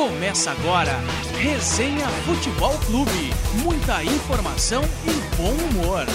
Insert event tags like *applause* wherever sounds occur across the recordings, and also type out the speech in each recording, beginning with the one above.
Começa agora, Resenha Futebol Clube. Muita informação e bom humor.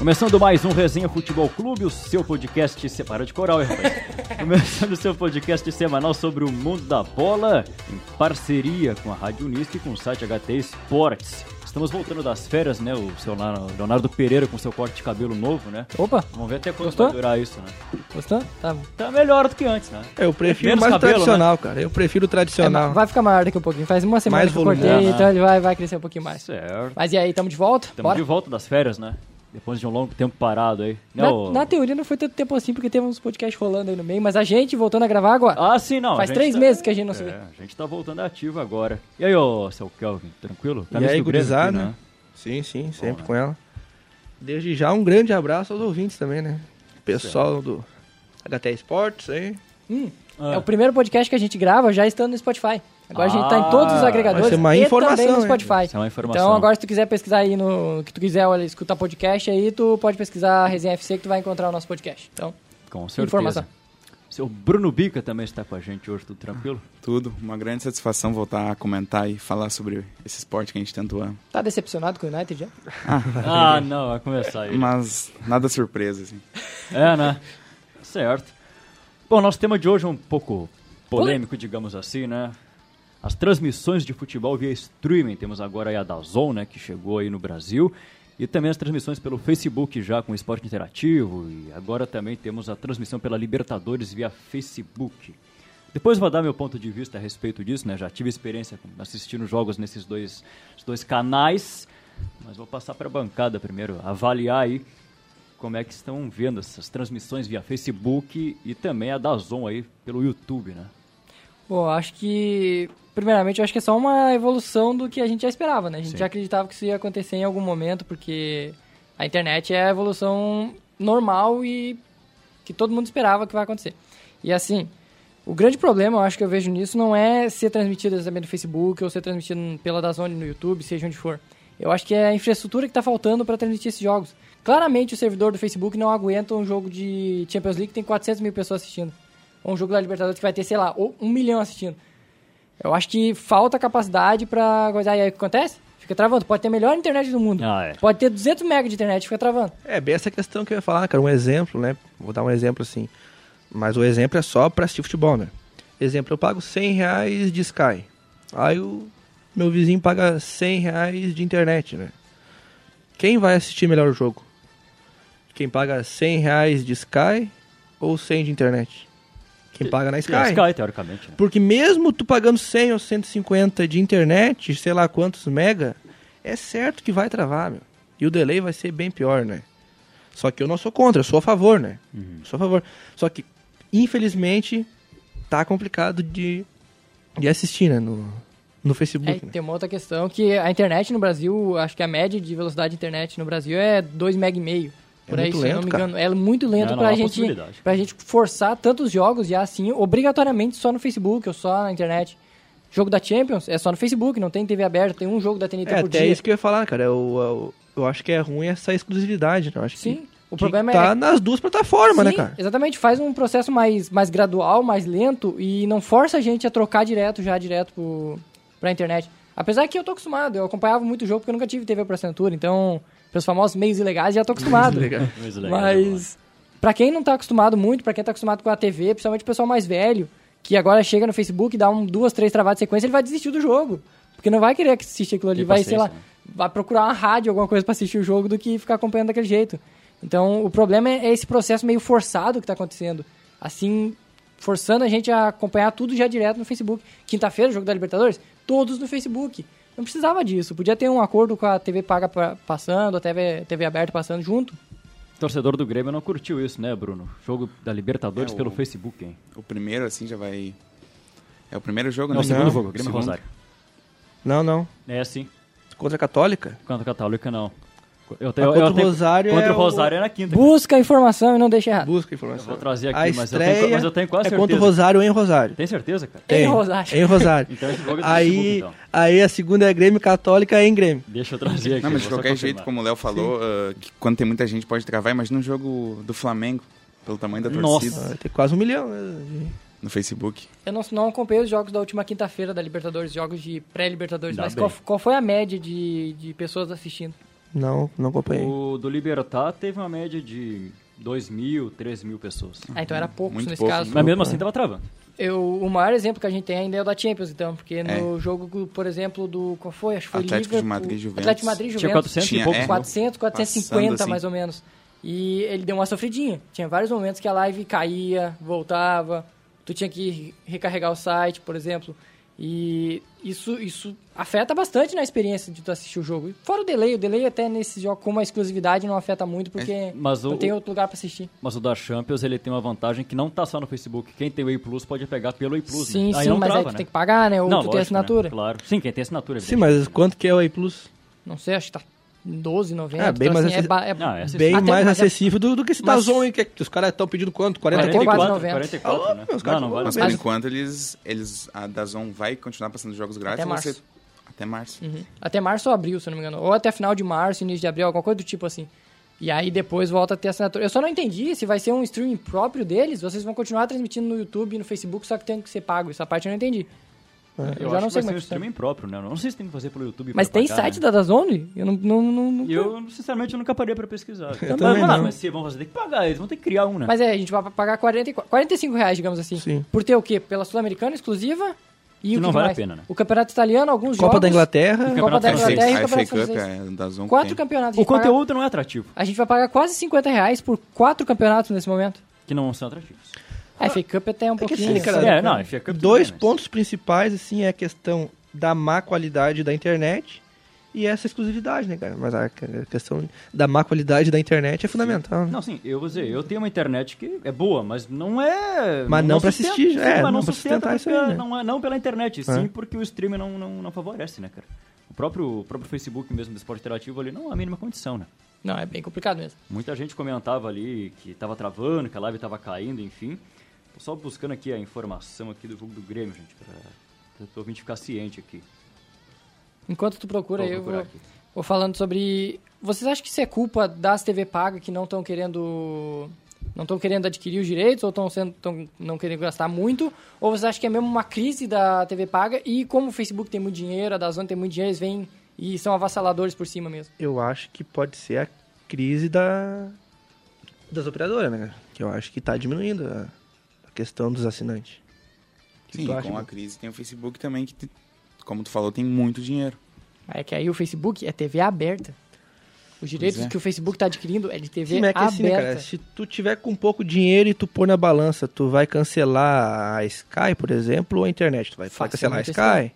Começando mais um Resenha Futebol Clube, o seu podcast. Se... Para de coral, hein, rapaz? *laughs* Começando o seu podcast semanal sobre o mundo da bola, em parceria com a Rádio Unisque e com o site HT Esportes. Estamos voltando das férias, né? O seu Leonardo Pereira com seu corte de cabelo novo, né? Opa! Vamos ver até quando Gostou? vai durar isso, né? Gostou? Tá. Tá melhor do que antes, né? Eu prefiro Menos mais cabelo, tradicional, cara. Eu prefiro É, tradicional. vai ficar maior daqui a pouquinho. Faz uma semana Mais que eu cortei, então ele vai, vai crescer um pouquinho mais. Certo. Mas e aí, tamo de volta? Estamos Bora? de volta das férias, né? Depois de um longo tempo parado aí. Né, Na, teoria não foi tanto tempo assim, porque teve uns podcasts rolando aí no meio, mas a gente voltando a gravar agora. Ah, sim, não. Faz três tá- meses que a gente não se vê. É, a gente tá voltando ativo agora. E aí, ô, seu Kelvin, tranquilo? E Camisa aí, gurizada? né? Sim, sim, sempre né? com ela. Desde já, um grande abraço aos ouvintes também, né? Pessoal do HT Esportes aí. Hum, Ah. É o primeiro podcast que a gente grava já estando no Spotify. Agora a gente tá em todos os Ah, agregadores vai ser uma e informação, também no? Spotify. Isso é uma informação. Então agora se tu quiser pesquisar aí no que tu quiser olha, escutar podcast aí, tu pode pesquisar a Resenha FC que tu vai encontrar o nosso podcast. Então, Com certeza. informação. Seu Bruno Bica também está com a gente hoje, tudo tranquilo? Tudo, uma grande satisfação voltar a comentar e falar sobre esse esporte que a gente tanto ama. tá decepcionado com o United já? Ah, não, vai começar aí. Mas nada surpresa, assim. É, né? Certo. Bom, nosso tema de hoje é um pouco polêmico, digamos assim, né? As transmissões de futebol via streaming. Temos agora a Dazon, né, que chegou aí no Brasil. E também as transmissões pelo Facebook já com esporte interativo. E agora também temos a transmissão pela Libertadores via Facebook. Depois vou dar meu ponto de vista a respeito disso, né? Já tive experiência assistindo jogos nesses dois, dois canais. Mas vou passar para a bancada primeiro, avaliar aí como é que estão vendo essas transmissões via Facebook e também a Dazon aí pelo YouTube, né? Bom, acho que. Primeiramente, eu acho que é só uma evolução do que a gente já esperava, né? A gente Sim. já acreditava que isso ia acontecer em algum momento, porque a internet é a evolução normal e que todo mundo esperava que vai acontecer. E assim, o grande problema, eu acho que eu vejo nisso, não é ser transmitido também no Facebook ou ser transmitido pela Dazone no YouTube, seja onde for. Eu acho que é a infraestrutura que está faltando para transmitir esses jogos. Claramente o servidor do Facebook não aguenta um jogo de Champions League que tem 400 mil pessoas assistindo. Ou um jogo da Libertadores que vai ter, sei lá, ou um milhão assistindo. Eu acho que falta capacidade pra coisa. E aí o que acontece? Fica travando. Pode ter a melhor internet do mundo. Ah, é. Pode ter 200 MB de internet, fica travando. É, bem essa questão que eu ia falar, cara. Um exemplo, né? Vou dar um exemplo assim. Mas o exemplo é só pra assistir futebol, né? Exemplo, eu pago 100 reais de Sky. Aí o meu vizinho paga 100 reais de internet, né? Quem vai assistir melhor o jogo? Quem paga 100 reais de Sky ou 100 de internet? Quem paga na Sky. É, Sky, teoricamente, né? Porque mesmo tu pagando 100 ou 150 de internet, sei lá quantos mega, é certo que vai travar, meu. E o delay vai ser bem pior, né? Só que eu não sou contra, eu sou a favor, né? Sou a favor. Só que, infelizmente, tá complicado de, de assistir, né? No, no É, Facebook, né? tem uma outra questão que a internet no Brasil, acho que a média de velocidade de internet no Brasil é 2 MB meio. É Por aí, muito se eu não lento, me cara. engano. É muito lento É, não pra há gente, pra gente forçar tantos jogos já assim, obrigatoriamente só no Facebook ou só na internet. Jogo da Champions é só no Facebook, não tem TV aberta, tem um jogo da TNT É, por até dia. isso que eu ia falar, cara. Eu, eu, eu acho que é ruim essa exclusividade, né? Eu acho Sim, que o problema que tá é- nas duas plataformas, né, Sim, cara? Exatamente, faz um processo mais, mais gradual, mais lento e não força a gente a trocar direto, já direto pro, pra internet. Apesar que eu tô acostumado, eu acompanhava muito o jogo porque eu nunca tive TV por assinatura, então, pelos famosos meios ilegais, já tô acostumado. Vamos lá. Mas, pra quem não tá acostumado muito, pra quem tá acostumado com a TV, principalmente o pessoal mais velho, que agora chega no Facebook e dá um, duas, três travadas de sequência, ele vai desistir do jogo. Porque não vai querer assistir aquilo ali, vai, sei lá, né? vai procurar uma rádio, alguma coisa pra assistir o jogo do que ficar acompanhando daquele jeito. Então, o problema é esse processo meio forçado que tá acontecendo. Assim, forçando a gente a acompanhar tudo já direto no Facebook. Quinta-feira, jogo da Libertadores, todos no Facebook. Não precisava disso. Podia ter um acordo com a TV paga pa- passando, a TV, TV aberta passando junto. Torcedor do Grêmio não curtiu isso, né, Bruno? Jogo da Libertadores É, o- pelo Facebook, hein? O primeiro, assim, já vai... É o primeiro jogo, Não, né? o segundo Não, jogo, Grêmio e segundo. Rosário. Não, não. É assim. Contra a Católica? Contra a Católica, não. Eu tenho, contra eu o tenho- Rosário contra é o Rosário é na quinta. Busca a informação e não deixa errado. Busca Eu informação. vou trazer aqui, a mas, eu tenho, mas eu tenho quase é certeza. contra o Rosário em Rosário. Tem certeza, cara? Em Tem. Rosário. Em Rosário. *laughs* Então esse jogo é do aí, Facebook, então. aí a segunda é Grêmio Católica em Grêmio. Deixa eu trazer aqui. Não, mas de qualquer confirmar. jeito, como o Léo falou, que quando tem muita gente pode travar, imagina um jogo do Flamengo, pelo tamanho da Nossa. torcida, Vai ter quase um milhão, né? no Facebook. Eu não, não acompanhei os jogos da última quinta-feira da Libertadores, jogos de pré-Libertadores, mas bem. qual, qual foi a média de, de pessoas assistindo? Não, não acompanhei. O do Libertar teve uma média de 2 mil, 3 mil pessoas. Ah, então era poucos Muito nesse pouco, caso. Mas mesmo assim tava travando. Eu, o maior exemplo que a gente tem ainda é o da Champions, então, porque no jogo, por exemplo, do. Qual foi? Acho que foi Atlético de Liverpool- Madrid e Juventus. Atlético de Madrid e Tinha Juventus. 400 Tinha, e poucos. é. 400, 450 Passando, assim. mais ou menos. E ele deu uma sofridinha. Tinha vários momentos que a live caía, voltava. Tu tinha que recarregar o site, por exemplo. E isso, isso afeta bastante na experiência de tu assistir o jogo. Fora o delay, o delay até nesse jogo com uma exclusividade não afeta muito porque Mas o- não tem outro lugar pra assistir. Mas o da Champions ele tem uma vantagem que não tá só no Facebook. Quem tem o Way Plus pode pegar pelo Way Plus. sim, né? Aí sim, não mas trava, aí tu né? tem que pagar, né? Ou não, tu tem lógico, assinatura. Né? Claro. Sim, quem tem assinatura. Sim, mas quanto que é o Whey Plus? Não sei, acho que tá 12,90. É, bem então, mais assim, é, acess- ba- é- Não, é Bem Até- mais mas é- acessível do, do que esse mas- Dazon aí, que, os caras estão pedindo quanto? 40 44, conto? 44, 44, 44, né? Ah, os caras Não, não vale Mas por enquanto eles, eles a Dazon vai continuar passando jogos grátis. Até março. você- Até março. Uhum. Até março ou abril, se eu não me engano. Ou até final de março, início de abril, alguma coisa do tipo assim. E aí depois volta a ter assinatura. Eu só não entendi se vai ser um streaming próprio deles, vocês vão continuar transmitindo no YouTube e no Facebook, só que tem que ser pago. Essa parte eu não entendi. Eu, Eu, acho já não que vai sei ser um streaming próprio, né? Eu não sei se tem que fazer pelo YouTube. Mas tem pagar, site né? da Dazone? Eu não... não, não, não- eu, sinceramente, eu nunca parei pra pesquisar. Eu mas, também mas, não. mas se vão fazer, tem que pagar, eles vão ter que criar um, né? Mas é, a gente vai pagar 44, 45 reais, digamos assim. Sim. Por ter o quê? Pela Sul-Americana exclusiva? E Que o não que vale a mais? pena, né? O Campeonato Italiano, alguns Copa jogos... da Inglaterra. Copa Campeonato da A FA. Inglaterra e a FA Campeonato Cup é Dazon. que Quatro tem. campeonatos. A O gente paga- conteúdo não é atrativo, A gente vai pagar quase 50 reais por quatro campeonatos nesse momento. que não são atrativos. A FA Cup até é um É pouquinho... assim, cara, É, não, a FA Cup Dois pontos principais, assim, é a questão da má qualidade da internet e essa exclusividade, né, cara? Mas a questão da má qualidade da internet é fundamental, né? Não, sim, eu vou dizer, eu tenho uma internet que é boa, mas não é. Mas não pra sustenta- assistir, sim, é, mas não não pra sustenta sustentar isso aí, né? não, é, não pela internet, É. sim porque o streaming não, não, não favorece, né, cara? O próprio, o próprio Facebook mesmo do esporte interativo ali não há a mínima condição, né? Não, é bem complicado mesmo. Muita gente comentava ali que tava travando, que a live tava caindo, enfim. Só buscando aqui a informação aqui do jogo do Grêmio, gente, pra, pra o ouvinte ficar ciente aqui. Enquanto tu procura, Vou eu vou, vou falando sobre... Vocês acham que isso é culpa das TV paga que não estão querendo... Não estão querendo adquirir os direitos ou estão sendo tão, não querendo gastar muito? Ou vocês acham que é mesmo uma crise da TV paga e como o Facebook tem muito dinheiro, a Dazon tem muito dinheiro, eles vêm e são avassaladores por cima mesmo? Eu acho que pode ser a crise da das operadoras, né? cara? Que eu acho que tá diminuindo a, a questão dos assinantes. Que Sim, acha, com a crise tem o Facebook também, que, como tu falou, tem muito dinheiro. É que aí o Facebook é TV aberta. Os direitos é. que o Facebook está adquirindo é de TV Sim, é assim, né, aberta. cara, se tu tiver com pouco dinheiro e tu pôr na balança, tu vai cancelar a Sky, por exemplo, ou a internet, tu vai cancelar a Sky.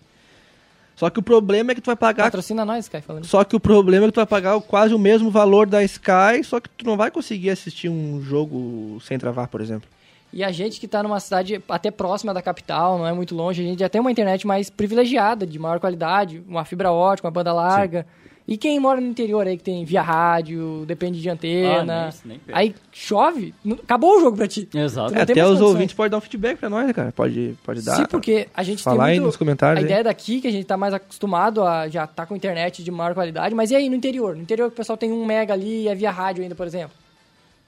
Só que o problema é que tu vai pagar Patrocina nós, Sky, falando. Só que o problema é que tu vai pagar quase o mesmo valor da Sky, só que tu não vai conseguir assistir um jogo sem travar, por exemplo. E a gente que está numa cidade até próxima da capital, não é muito longe, a gente já tem uma internet mais privilegiada, de maior qualidade, uma fibra ótica, uma banda larga. E quem mora no interior aí, que tem via rádio, depende de antena, Ah, nem- nem perto. aí chove, não- acabou o jogo pra ti. Exato. É, até os condições. ouvintes podem dar um feedback pra nós, né, cara? Pode, pode dar. Sim, porque a gente Falar tem aí muito... nos comentários. A aí. ideia daqui, que a gente tá mais acostumado a já tá com internet de maior qualidade, mas e aí no interior? No interior que o pessoal tem um mega ali e é via rádio ainda, por exemplo.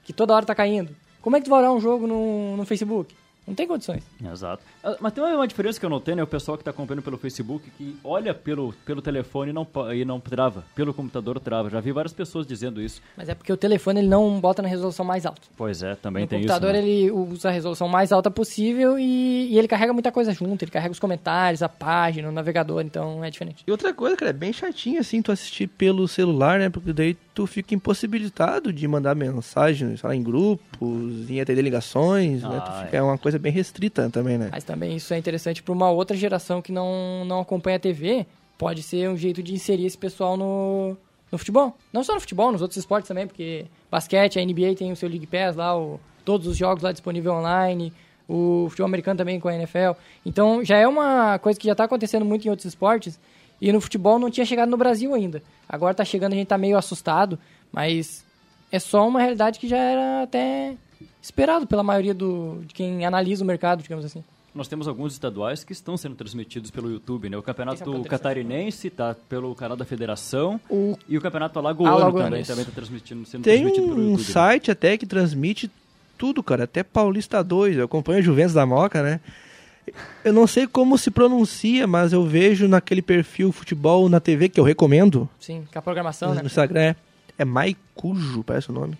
Que toda hora tá caindo. Como é que tu vai olhar um jogo no, no Facebook? Não tem condições. Exato. Ah, Mas tem uma- uma diferença que eu notei, né? O pessoal que está acompanhando pelo Facebook, que olha pelo, pelo telefone e não, e não trava. Pelo computador trava. Já vi várias pessoas dizendo isso. Mas é porque o telefone ele não bota na resolução mais alta. Pois é, também no tem computador isso. né? ele usa a resolução mais alta possível e, e ele carrega muita coisa junto. Ele carrega os comentários, a página, o navegador, então é diferente. E outra coisa, cara, é bem chatinho assim tu assistir pelo celular, né? Porque daí tu fica impossibilitado de mandar mensagens, lá, em grupos, em atender ligações, né? Tu Ah, fica, é. uma coisa bem restrita também, né? Mas também isso é interessante para uma outra geração que não, não acompanha a TV. Pode ser um jeito de inserir esse pessoal no, no futebol. Não só no futebol, nos outros esportes também, porque basquete, a NBA tem o seu League Pass lá, o, todos os jogos lá disponível online, o futebol americano também com a NFL. Então já é uma coisa que já está acontecendo muito em outros esportes e no futebol não tinha chegado no Brasil ainda. Agora está chegando, a gente está meio assustado, Mas é só uma realidade que já era até esperado pela maioria do, de quem analisa o mercado, digamos assim. Nós temos alguns estaduais que estão sendo transmitidos pelo YouTube, né? O é um campeonato interessante. catarinense tá pelo canal da Federação O, e o campeonato alagoano, Alagoano, também está transmitindo, sendo Tem transmitido pelo um YouTube. né? site até que transmite tudo, cara. Até Paulista 2. Eu acompanho a Juventus da Moca, né? Eu não sei como se pronuncia, mas eu vejo naquele perfil futebol na TV que eu recomendo. sim, com a programação, no né? Instagram é, é Maicujo, parece o nome.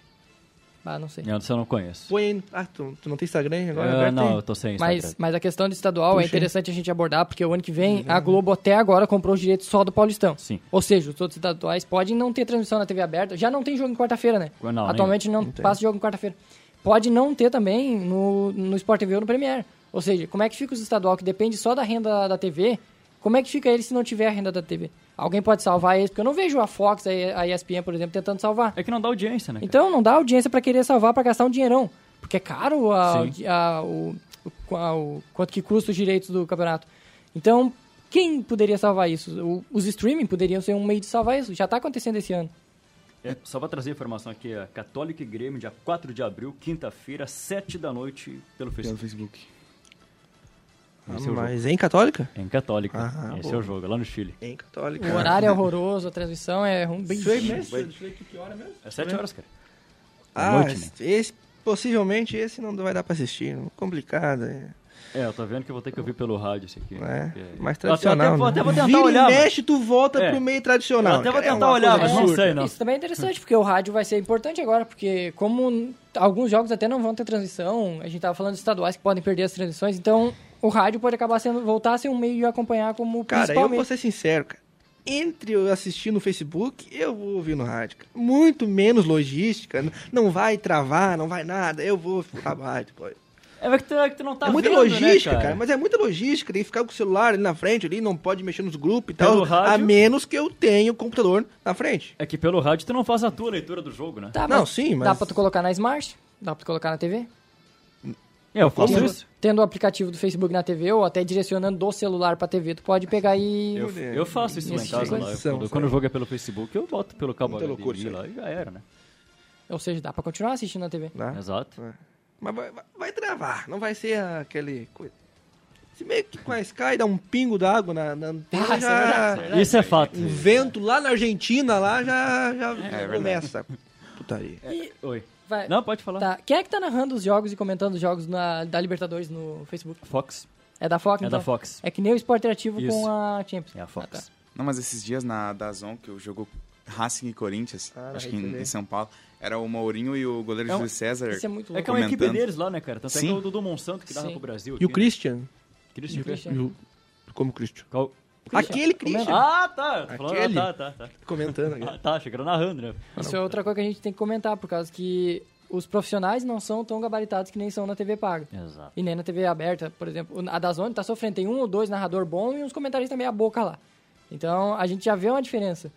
Ah, não sei. Eu não conheço. Põe. Ah, tu, tu não tem Instagram agora? Ah, Agora não, eu tô sem Instagram. Mas, mas a questão do estadual é Puxa. interessante a gente abordar, porque o ano que vem a Globo até agora comprou os direitos só do Paulistão. Sim. Ou seja, os outros estaduais podem não ter transmissão na TV aberta. Já não tem jogo em quarta-feira, né? Não, Atualmente não, passa jogo em quarta-feira. Pode não ter também no, no Sport TV ou no Premier. Ou seja, como é que fica os estadual que depende só da renda da TV? Como é que fica ele se não tiver a renda da TV? Alguém pode salvar eles? Porque eu não vejo a Fox, a ESPN, por exemplo, tentando salvar. É que não dá audiência, né? cara? Então não dá audiência pra querer salvar pra gastar um dinheirão. Porque é caro a- a- o, o- a- o- quanto que custa os direitos do campeonato. Então, quem poderia salvar isso? O- os streaming poderiam ser um meio de salvar isso. Já está acontecendo esse ano. É, só pra trazer informação aqui, a Católica e Grêmio, dia 4 de abril, quinta-feira, 7 da noite, pelo Pelo Facebook. Facebook. Ah, Esse é jogo. mas em Católica? Em Católica. Ah, Esse é o jogo, lá no Chile. Em Católica. O horário é horroroso, a transmissão é rum- bem eu ver aqui que hora mesmo. É 7 horas, cara. Ah, noite, né? esse, possivelmente esse não vai dar pra assistir. Complicado, é. É, eu tô vendo que eu vou ter que ouvir pelo rádio esse aqui. É, porque- mais Eu até- tradicional. Até, vou- né? até vou tentar Vira olhar. e mexe, tu volta É. pro meio tradicional. Eu até vou é tentar uma olhar, mas não sei, não. Isso também é interessante, porque o rádio vai ser importante agora, porque como alguns jogos até não vão ter transmissão, a gente tava falando de estaduais que podem perder as transmissões, então o rádio pode acabar sendo, voltar a ser um meio de acompanhar como Cara, principal eu meio. vou ser sincero, cara. Entre eu assistir no Facebook, eu vou ouvir no rádio. cara. Muito menos logística. Não vai travar, não vai nada. Eu vou pro rádio, pô. É que tu, é que tu não tá é muita vendo, logística, né, cara? Mas é muita logística. Tem que ficar com o celular ali na frente, ali, não pode mexer nos grupos e Pelo tal. A rádio- menos que eu tenha o computador na frente. É que pelo rádio tu não faz a tua leitura do jogo, né? Tá, Não, mas sim, mas- Dá pra tu colocar na Smart, dá pra tu colocar na TV. É, eu faço Tendo, isso. Tendo o aplicativo do Facebook na TV ou até direcionando do celular pra TV, tu pode pegar e... Eu, eu faço isso lá em casa. Lá. Eu- coisa. quando, quando o jogo é pelo Facebook, eu boto pelo cabo HDMI loucura lá e já era, né? Ou seja, dá pra continuar assistindo na TV. Né? Exato. Mas vai, vai- vai travar, não vai ser aquele coisa. Se meio que com a Sky dá um pingo d'água na, na antena, Ah, isso é já, isso é Isso é fato. um vento lá na Argentina, lá já, já verdade. começa. Putaria. E Oi. Vai, Não, pode falar. tá. Quem é que tá narrando os jogos e comentando os jogos na, da Libertadores no Facebook? Fox. É da Fox? É então? da Fox. É que nem o Sport Interativo Isso. com a Champions. É a Fox. Ah, tá. Não, mas esses dias na Dazon, que eu jogou Racing e Corinthians, Ah, acho que em, em São Paulo, era o Mourinho e o goleiro É um- Júlio César. Isso é muito É louco. que é uma equipe deles lá, né, cara? Tanto é que Sim. é o Dudu Monsanto que Sim. pro Brasil. E o né? Christian? Christian. E o Christian. E o- Como Christian? Qual- Aquele Christian. Ah, tá. Tô falando- Aquele? Ah, tá, tá, tá. Comentando aqui. Ah, tá, chegando narrando, né? Isso é outra coisa que a gente tem que comentar, por causa que os profissionais não são tão gabaritados que nem são na TV paga. Exato. E nem na TV aberta, por exemplo. A Dazone tá sofrendo, tem um ou dois narrador bom e uns comentaristas meia boca lá. Então, a gente já vê uma diferença.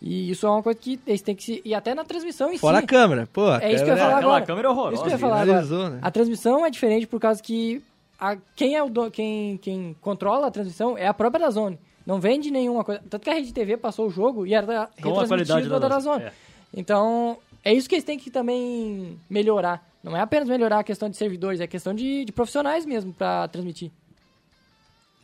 E isso é uma coisa que eles têm que se... E até na transmissão em Fora si. a câmera. Pô, a É isso que eu ia câmera- falar agora. câmera é horrorosa. Isso que eu ia falar agora. Né? A transmissão é diferente por causa que a, quem é o do- quem, quem controla a transmissão é a própria Dazone. Não vende nenhuma coisa. Tanto que a Rede TV passou o jogo e era Com a qualidade da Dazone. É. Então, é isso que eles têm que também melhorar. Não é apenas melhorar a questão de servidores, é questão de, de profissionais mesmo para transmitir.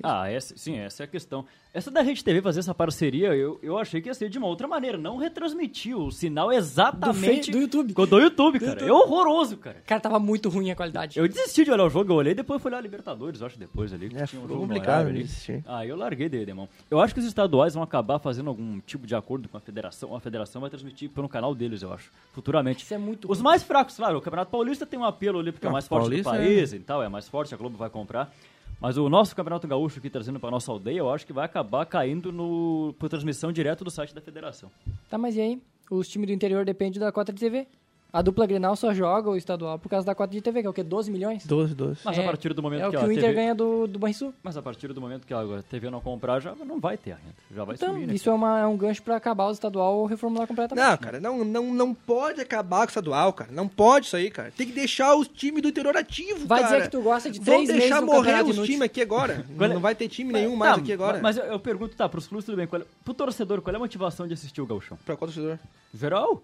Ah, essa, sim, essa é a questão. Essa da Rede TV fazer essa parceria, eu, eu achei que ia ser de uma outra maneira. Não retransmitir o sinal exatamente... Do do YouTube. Do, do YouTube, cara. YouTube. É horroroso, cara. Cara, tava muito ruim a qualidade. Eu desisti de olhar o jogo, eu olhei e depois fui olhar a Libertadores, eu acho, depois ali. que É, tinha um jogo complicado ali. Ah, eu larguei de, de mão. Eu acho que os estaduais vão acabar fazendo algum tipo de acordo com a federação. A federação vai transmitir pelo canal deles, eu acho, futuramente. Isso é muito Os ruim. mais fracos, claro, o Campeonato Paulista tem um apelo ali porque é Ah, mais forte Paulista do país e tal, é mais forte, a Globo vai comprar. Mas o nosso Campeonato Gaúcho aqui trazendo pra nossa aldeia, eu acho que vai acabar caindo no, por transmissão direto do site da federação. Tá, mas e aí? Os times do interior dependem da cota de TV. A dupla Grenal só joga o estadual por causa da cota de TV, que é o quê? 12 milhões? 12, 12. Mas É, a partir do momento É o que, que a o Inter TV ganha do, do Banrisul. Mas a partir do momento que a TV não comprar, já não vai ter a renda. Já vai Então, sumir, né? isso é, uma, é um gancho pra acabar o estadual ou reformular completamente. Não, cara, não, não, não pode acabar com o estadual, cara. Não pode isso aí, cara. Tem que deixar os times do interior ativos, Vai cara. dizer que tu gosta de Vão três meses deixar morrer os times aqui agora. *laughs* Qual é- Não vai ter time nenhum mais aqui agora. Mas eu, eu pergunto, tá, pros clubes tudo bem. Qual é, pro torcedor, qual é a motivação de assistir o Gauchão? Pra qual torcedor? Geral?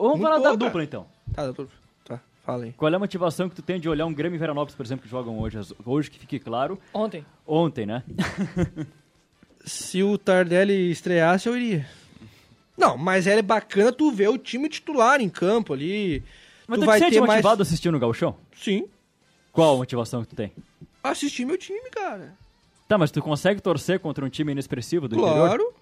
Vamos falar da dupla, então. Tá, doutor. Tá, fala aí. Qual é a motivação que tu tem de olhar um Grêmio e Veranópolis, por exemplo, que jogam hoje? Hoje, que fique claro, Ontem. ontem, né? *laughs* Se o Tardelli estreasse, eu iria. Não, mas é bacana tu ver o time titular em campo ali. Mas tu tu, vai te sente ter motivado mais... assistindo o Gauchão? Sim, Qual a motivação que tu tem? assistir meu time, cara. Tá, mas tu consegue torcer contra um time inexpressivo do interior? Claro.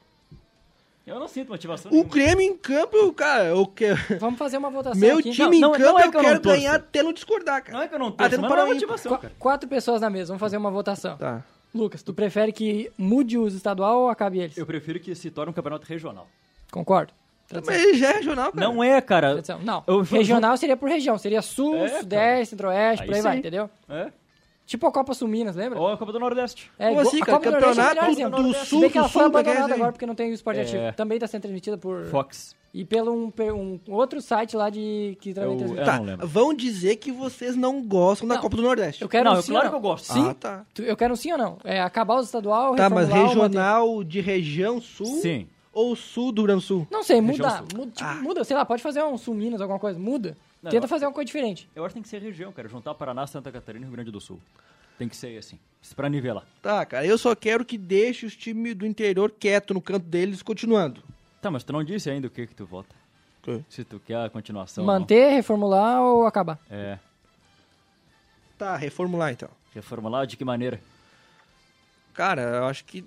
Eu não sinto motivação O nenhuma. Grêmio em campo, eu, cara, eu quero... Vamos fazer uma votação Meu aqui. time Não, em não campo é eu que eu não quero torço. ganhar até não discordar, cara. Não é que eu não Até torço, mas não é Paraíba. motivação, Qu- cara. quatro pessoas na mesa, vamos fazer uma votação. Tá. Lucas, tu prefere que mude os estadual ou acabe eles? Eu prefiro que se torne um campeonato regional. Concordo. Tradição. Mas já é regional, cara. Não é, cara. Tradição. Não, Eu- regional seria por região. Seria sul, É, sudeste, centro-oeste, por aí vai, sim. entendeu? É? Tipo a Copa Sul Minas, lembra? Ou a Copa do Nordeste. É, Como igual- assim, a cara? Copa do é melhor Campeonato exemplo. do Se Sul, bem que ela do foi Sul, abandonada agora porque não tem o esporte É. ativo. Também está sendo transmitida por... Fox. E pelo um, um outro site lá de que também Eu- transmite. é. Tá, não lembro. vão dizer que vocês não gostam da Não. Copa do Nordeste. Eu quero Não, um é sim claro ou que eu não? gosto. Sim? Ah, tá. Tu- Eu quero um sim ou não? É acabar o estadual, Tá, mas ou manter? regional de região sul Sim. ou sul do Rio Grande do Sul? Não sei, muda. Muda, tipo, Ah. muda, sei lá, pode fazer um sul Minas, alguma coisa. Muda. Não, Tenta fazer uma coisa diferente. Eu acho que tem que ser região, cara. Juntar Paraná, Santa Catarina e Rio Grande do Sul. Tem que ser assim. Pra nivelar. Tá, cara, eu só quero que deixe os times do interior quieto no canto deles, continuando. Tá, mas tu não disse ainda o que que tu vota. Se tu quer a continuação. Manter, reformular ou acabar? É. Tá, reformular então. Reformular de que maneira? Cara, eu acho que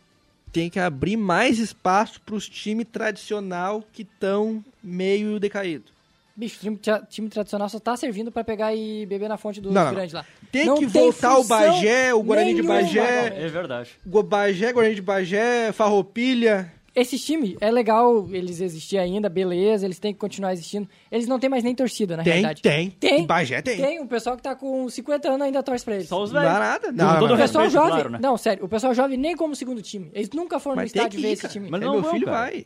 tem que abrir mais espaço pros times tradicional que estão meio decaído. Bicho, time, time tradicional só tá servindo pra pegar e beber na fonte dos Não, não. grandes lá. Tem Não que voltar o Bagé, o Guarani de Bagé. cara. É verdade. Bagé, Guarani de Bagé, Farroupilha. Esse time é legal eles existir ainda, beleza, eles têm que continuar existindo. Eles não têm mais nem torcida, na Tem, realidade. tem. Tem. Bagé tem. Tem, o pessoal que tá com 50 anos ainda torce pra eles. Só os Não velhos. dá nada. Com Não, todo O pessoal respeito, jovem, claro, né? não, sério, o pessoal jovem nem como segundo time. Eles nunca foram no Mas tem estádio ver ir, esse cara. time. Mas É, não meu vão, filho cara. vai.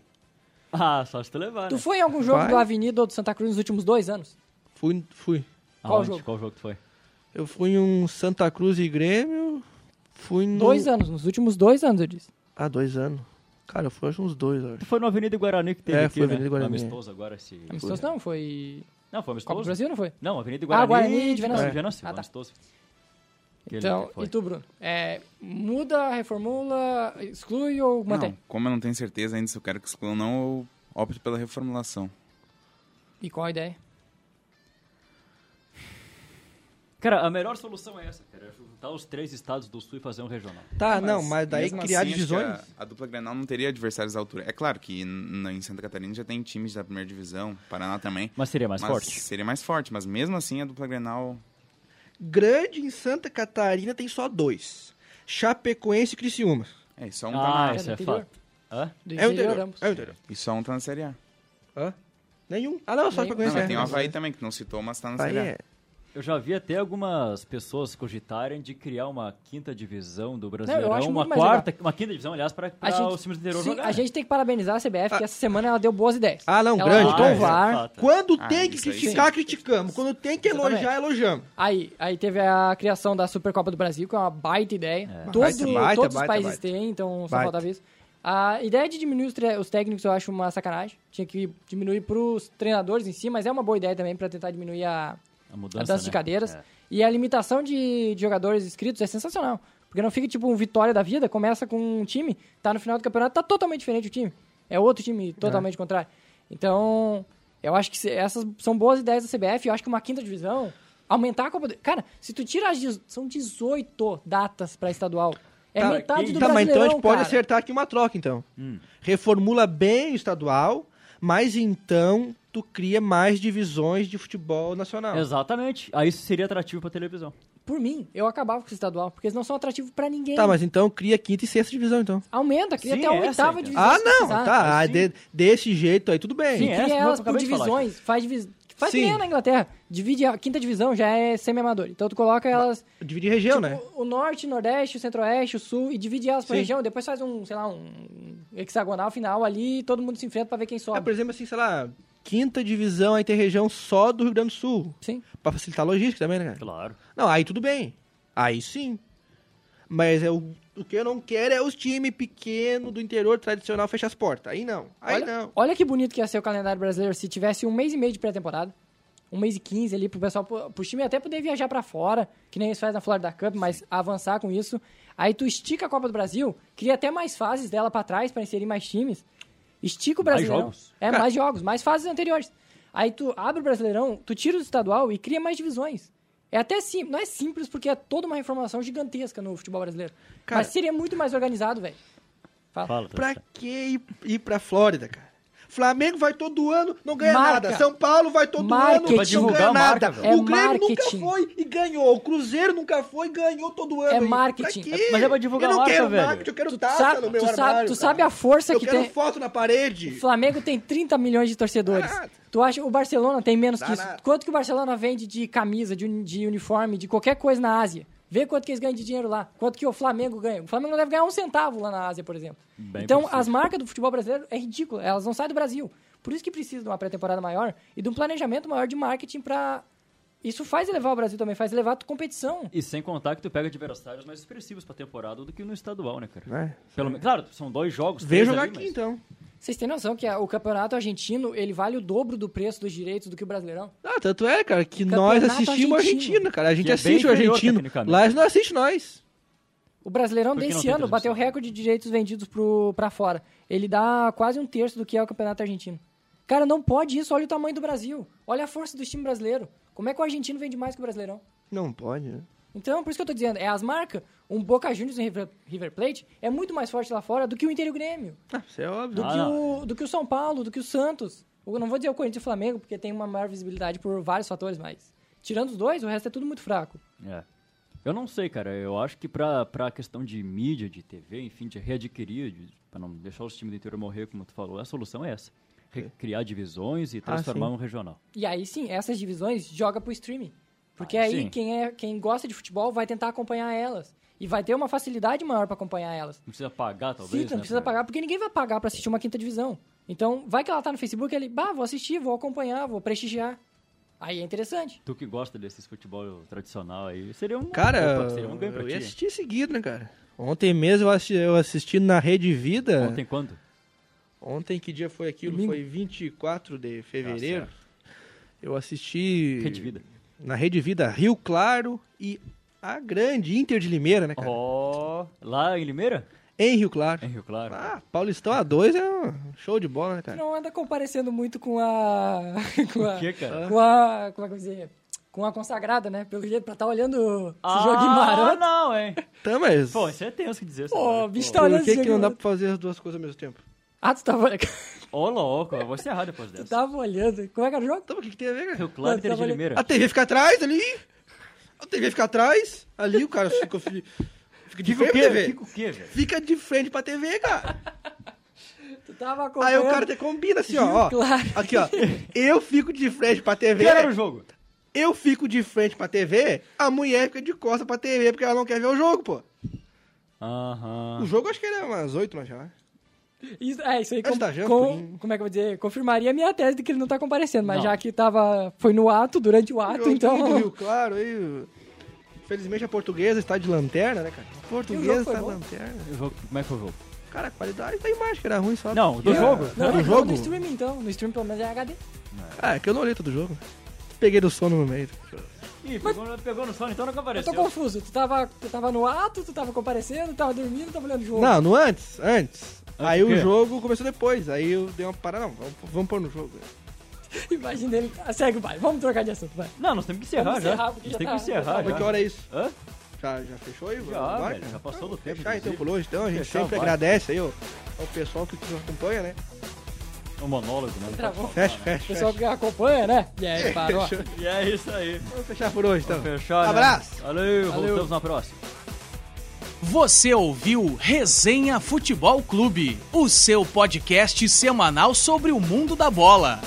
Ah, só se tu levar, Tu né? foi em algum jogo Vai. do Avenida ou do Santa Cruz nos últimos dois anos? Fui, fui. Qual Aonde? jogo? Qual jogo tu foi? Eu fui em um Santa Cruz e Grêmio. Fui no... Dois anos, nos últimos dois anos, eu disse. Ah, dois anos. Cara, eu fui acho uns dois, eu Tu acho. foi no Avenida Guarani que teve É, aqui, foi né? Avenida Guarani. Amistoso agora esse... Amistoso não, foi... Não, foi Copa do amistoso? Brasil, não foi? Não, Avenida Ah, Guarani. Guarani de Venâncio. É. Venâncio, Ah, tá. amistoso. Que Então, e tu, Bruno? É, muda, reformula, exclui ou mantém? Não, como eu não tenho certeza ainda se eu quero que excluam ou não, eu opto pela reformulação. E qual a ideia? Cara, a melhor solução é essa, cara. É juntar os três estados do sul e fazer um regional. Tá, não, mas daí criar assim, divisões. A, a dupla Grenal não teria adversários à altura. É claro que em Santa Catarina já tem times da primeira divisão, Paraná também. Mas seria mais mas forte. Seria mais forte, mas mesmo assim a dupla Grenal Grande em Santa Catarina tem só dois. Chapecoense e Criciúma. é só um Ah, tá na, isso é interior? fato. Hã? Do É o interior. É o interior. e só um tá na Série A. Hã? Nenhum. Ah, não, só Nenhum. Chapecoense. Não, mas é. tem o Havaí também, que não citou, mas tá na Série A. é. Eu já vi até algumas pessoas cogitarem de criar uma quinta divisão do Brasileirão, acho uma quarta, uma quinta divisão, aliás, para os times do interior sim, jogar. a gente tem que parabenizar a CBF, que essa semana ela deu boas ideias. Ah, não, ela grande, grande. o VAR. fato. Quando Ah, tem que criticar, sim. criticamos. Quando tem que Exatamente. elogiar, elogiamos. Aí, aí teve a criação da Supercopa do Brasil, que é uma baita ideia. Todo- Baita, baita, todos os baita, países baita. têm, então só Baita. faltava isso. A ideia de diminuir os, os técnicos eu acho uma sacanagem. Tinha que diminuir pros treinadores em si, mas é uma boa ideia também para tentar diminuir a, A mudança, a dança de né? cadeiras. É. E a limitação de, de jogadores inscritos é sensacional. Porque não fica tipo um vitória da vida, começa com um time, tá no final do campeonato, tá totalmente diferente o time. É outro time totalmente contrário. Então, eu acho que se- essas são boas ideias da CBF. Eu acho que uma quinta divisão, aumentar a Copa do... Cara, se tu tira as... São 18 datas pra estadual. É Tá, metade do Tá, mas então a Brasileirão, gente pode cara. acertar aqui uma troca, então. Hum. Reformula bem o estadual, mas então tu cria mais divisões de futebol nacional. Exatamente. Aí isso seria atrativo pra televisão. Por mim, eu acabava com o estadual, porque eles não são atrativos pra ninguém. Tá, mas então cria quinta e sexta divisão, então. Aumenta, cria Sim, até uma essa, oitava então. divisão. Ah, se não, precisar. tá. ah, de- desse jeito aí, tudo bem. Sim, é. cria essa elas por divisões, faz divis... Faz Sim. que nem na Inglaterra. Divide a quinta divisão, já é semi-amador. Então tu coloca elas. Dividir região, tipo, né? O norte, o nordeste, o centro-oeste, o sul, e divide elas por Sim. região. Depois faz um, sei lá, um hexagonal final ali e todo mundo se enfrenta pra ver quem É, sobe. por exemplo, assim, sei lá, quinta divisão aí tem região só do Rio Grande do Sul. Sim. Pra facilitar a logística também, né, cara? Claro. Não, aí tudo bem. Aí sim. Mas é o, o que eu não quero é os times pequenos do interior tradicional fechar as portas. Aí não. Aí olha, não. Olha que bonito que ia ser o calendário brasileiro se tivesse um mês e meio de pré-temporada. Um mês e quinze ali pro pessoal, pro, pro time até poder viajar pra fora, que nem eles fazem na Florida Cup, mas avançar com isso. Aí tu estica a Copa do Brasil, cria até mais fases dela pra trás pra inserir mais times. Estica o Mais Brasileirão. jogos. É, Cara- mais jogos, mais fases anteriores. Aí tu abre o Brasileirão, tu tira o estadual e cria mais divisões. É até simples, não é simples porque é toda uma reformulação gigantesca no futebol brasileiro. Cara- mas seria muito mais organizado, velho. Fala. Fala, Pra que ir, ir pra Flórida, cara? Flamengo vai todo ano, não ganha Marca. nada. São Paulo vai todo Marketing. ano, não ganha marca, nada. velho. o É Grêmio nunca marketing. foi e ganhou. O Cruzeiro nunca foi e ganhou todo ano. É marketing. Pra quê? Mas é pra divulgar eu não marca, quero velho. marketing, eu quero Tu taça sabe- no meu tu sabe- armário. tu cara. sabe a força eu que quero tem- foto na parede. O Flamengo tem 30 milhões de torcedores. Nada. Tu acha o Barcelona tem menos Dá que isso? nada. Quanto que o Barcelona vende de camisa, de, de uniforme, de qualquer coisa na Ásia? Vê quanto que eles ganham de dinheiro lá. Quanto que o Flamengo ganha. O Flamengo não deve ganhar um centavo lá na Ásia, por exemplo. Bem então, possível. as marcas do futebol brasileiro é ridículo. Elas não saem do Brasil. Por isso que precisa de uma pré-temporada maior e de um planejamento maior de marketing pra... Isso faz elevar o Brasil também, faz elevar a competição. E sem contar que tu pega adversários mais expressivos pra temporada do que no estadual, né, cara? É. Pelo menos, claro, são dois jogos. Vem jogar ali, aqui mas- então. Vocês têm noção que o campeonato argentino, ele vale o dobro do preço dos direitos do que o brasileirão? Ah, tanto é, cara, que Campeonato nós assistimos argentino. argentino, cara. A gente Que é assiste o argentino. Lá eles não assistem nós. O Brasileirão desse ano bateu transmissão? recorde de direitos vendidos pro, pra fora. Ele dá quase um terço do que é o campeonato argentino. Cara, não pode isso. Olha o tamanho do Brasil. Olha a força do time brasileiro. Como é que o argentino vende mais que o Brasileirão? Não pode, né? Então, por isso que eu tô dizendo, é as marcas. Um Boca Juniors e um River, Plate é muito mais forte lá fora do que o Inter e o Grêmio. Ah, isso é óbvio. Do, Ah, que, não. o, do que o São Paulo, do que o Santos. Eu não vou dizer o Corinthians e o Flamengo, porque tem uma maior visibilidade por vários fatores, mas... Tirando os dois, o resto é tudo muito fraco. É. Eu não sei, cara. Eu acho que pra, pra questão de mídia, de TV, enfim, de readquirir, de, pra não deixar os times do interior morrer, como tu falou, a solução é essa. Criar divisões e transformar sim. um regional. E aí sim, essas divisões joga pro streaming. Porque Ah, aí sim. quem, é, quem gosta de futebol vai tentar acompanhar elas. E vai ter uma facilidade maior pra acompanhar elas. Não precisa pagar, talvez, Sim, não né, precisa pra- pagar, porque ninguém vai pagar pra assistir uma quinta divisão. Então, vai que ela tá no Facebook e ele, bah, vou assistir, vou acompanhar, vou prestigiar. Aí é interessante. Tu que gosta desses futebol tradicional aí, seria um, Cara, opa, seria um ganho pra eu ti. ia hein? assistir seguido, né, cara? Ontem mesmo eu assisti, eu assisti na Rede Vida. Ontem quando? Ontem, que dia foi aquilo? Domingo. Foi 24 de fevereiro. Ah, eu assisti Rede Vida. na Rede Vida Rio Claro e a grande Inter de Limeira, né, cara? Ó, lá em Limeira? Em Rio Claro. Em Rio Claro. Ah, Paulistão A2 é um show de bola, né, cara? Não anda comparecendo muito com a. *laughs* com a. O que, cara? Com a. Como é que eu vou dizer? Com a consagrada, né? Pelo jeito, pra estar olhando esse Ah, joguinho maroto. não, hein? Tá, mas Pô, isso é tenso que dizer. Pô, o bicho tá olhando por que, que não dá pra fazer as duas coisas ao mesmo tempo? Ah, tu tava, *laughs* Ô, louco, eu vou encerrar depois tu dessa. tava olhando. Como é que era o jogo? Então, o que, que tem a ver, cara? Rio Claro e valendo. Limeira. A TV fica atrás ali. A TV fica atrás. Ali o cara fica, fica de Fica o frente pra quê? TV. Fica o quê, velho? Fica de frente pra TV, cara. Tu tava Aí acompanhando. o cara te combina assim, ó, Rio ó. Claro. Aqui, ó. Eu fico de frente pra TV. Que era o jogo? Eu fico de frente pra TV, a mulher fica de costa pra TV, porque ela não quer ver o jogo, pô. Aham. O jogo acho que era umas 8, mas já. Isso, é, isso aí com, janta, com- como é que eu vou dizer? Confirmaria a minha tese de que ele não tá comparecendo, mas Não. já que tava, foi no ato, durante o ato, do então... Rio Claro, aí. Infelizmente a portuguesa está de lanterna, né, cara? A portuguesa está de lanterna. Jogo- Como é que foi o jogo? Cara, a qualidade da imagem que era ruim só. Não, do jogo. Não, do não, jogo? no streaming então, no streaming pelo menos é HD. Ah, é que eu não olhei todo o jogo. Peguei do sono no meio. Ih, pegou, pegou no sono, então não Eu tô compareceu. confuso, tu tava, tu tava no ato, tu tava comparecendo, tava dormindo, tava olhando o jogo. Não, no antes, antes. aí do o jogo começou depois. Aí eu dei uma parada, não, vamos, vamos pôr no jogo. *laughs* Imagina ele, ah, segue, vai, vamos trocar de assunto, vai. Não, nós temos que encerrar Vamos já. encerrar, Nós temos já que tá- encerrar já Mas já. que hora é isso? Hã? Já, já fechou aí? Já, Vai, velho, já passou do tempo, Fechar então por hoje, então. A gente Fechar, sempre vai. agradece aí ó, ao pessoal que nos acompanha, né? Um monólogo, né? Travou. Fecha, O fecha, pessoal fecha. que acompanha, né? E aí, *laughs* parou. E é isso aí. Vamos fechar por hoje, então. Fechar, né? Abraço. Valeu, Valeu. voltamos na próxima. Você ouviu Resenha Futebol Clube, o seu podcast semanal sobre o mundo da bola.